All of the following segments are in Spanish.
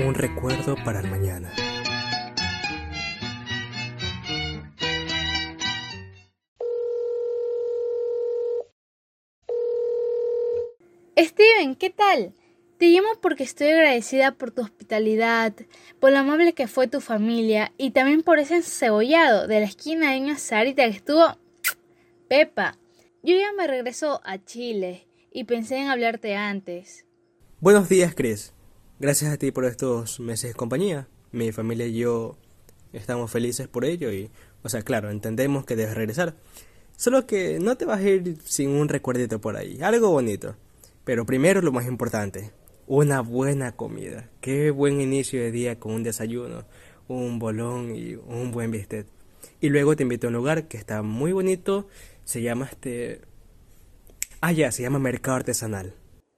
Un recuerdo para el mañana. Steven, ¿qué tal? Te llamo porque estoy agradecida por tu hospitalidad, por lo amable que fue tu familia y también por ese encebollado de la esquina de una Sarita que estuvo... Pepa, yo ya me regreso a Chile y pensé en hablarte antes. Buenos días, Chris. Gracias a ti por estos meses de compañía. Mi familia y yo estamos felices por ello y, o sea, claro, entendemos que debes regresar. Solo que no te vas a ir sin un recuerdito por ahí, algo bonito. Pero primero lo más importante, una buena comida. Qué buen inicio de día con un desayuno, un bolón y un buen bistec. Y luego te invito a un lugar que está muy bonito, se llama este... Ah, ya, se llama Mercado Artesanal.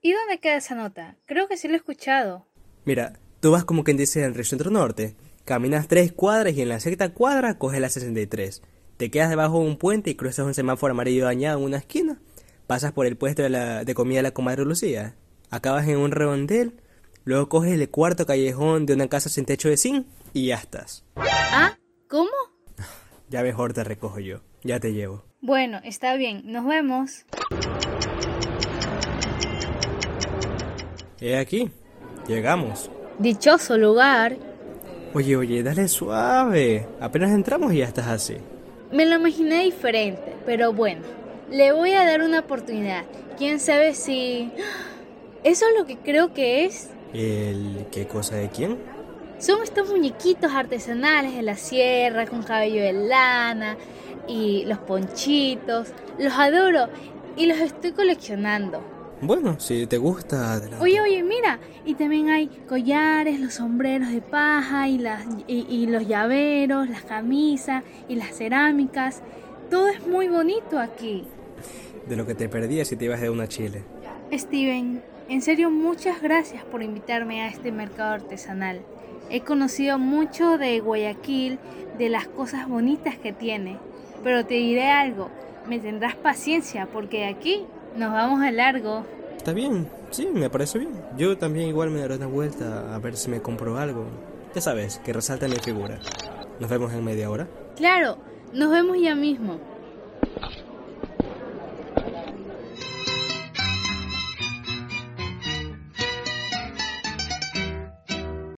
¿Y dónde queda esa nota? Creo que sí lo he escuchado. Mira, tú vas como quien dice en el centro norte, caminas tres cuadras y en la sexta cuadra coges la 63. Te quedas debajo de un puente y cruzas un semáforo amarillo dañado en una esquina. Pasas por el puesto de, la, de comida de la comadre Lucía. Acabas en un redondel. Luego coges el cuarto callejón de una casa sin techo de zinc y ya estás. ¿Ah? ¿Cómo? Ya mejor te recojo yo. Ya te llevo. Bueno, está bien. Nos vemos. He aquí. Llegamos. Dichoso lugar. Oye, oye, dale suave. Apenas entramos y ya estás así. Me lo imaginé diferente, pero bueno, le voy a dar una oportunidad. ¿Quién sabe si... Eso es lo que creo que es. ¿El qué cosa de quién? Son estos muñequitos artesanales de la sierra con cabello de lana y los ponchitos. Los adoro y los estoy coleccionando. Bueno, si te gusta, adelante. Oye, oye, mira, y también hay collares, los sombreros de paja y, las, y, y los llaveros, las camisas y las cerámicas. Todo es muy bonito aquí. De lo que te perdías si te ibas de una Chile. Steven, en serio muchas gracias por invitarme a este mercado artesanal. He conocido mucho de Guayaquil, de las cosas bonitas que tiene, pero te diré algo, me tendrás paciencia porque de aquí nos vamos a largo. Está bien, sí, me parece bien. Yo también igual me daré una vuelta a ver si me compro algo. Ya sabes, que resalta mi figura. Nos vemos en media hora. Claro, nos vemos ya mismo.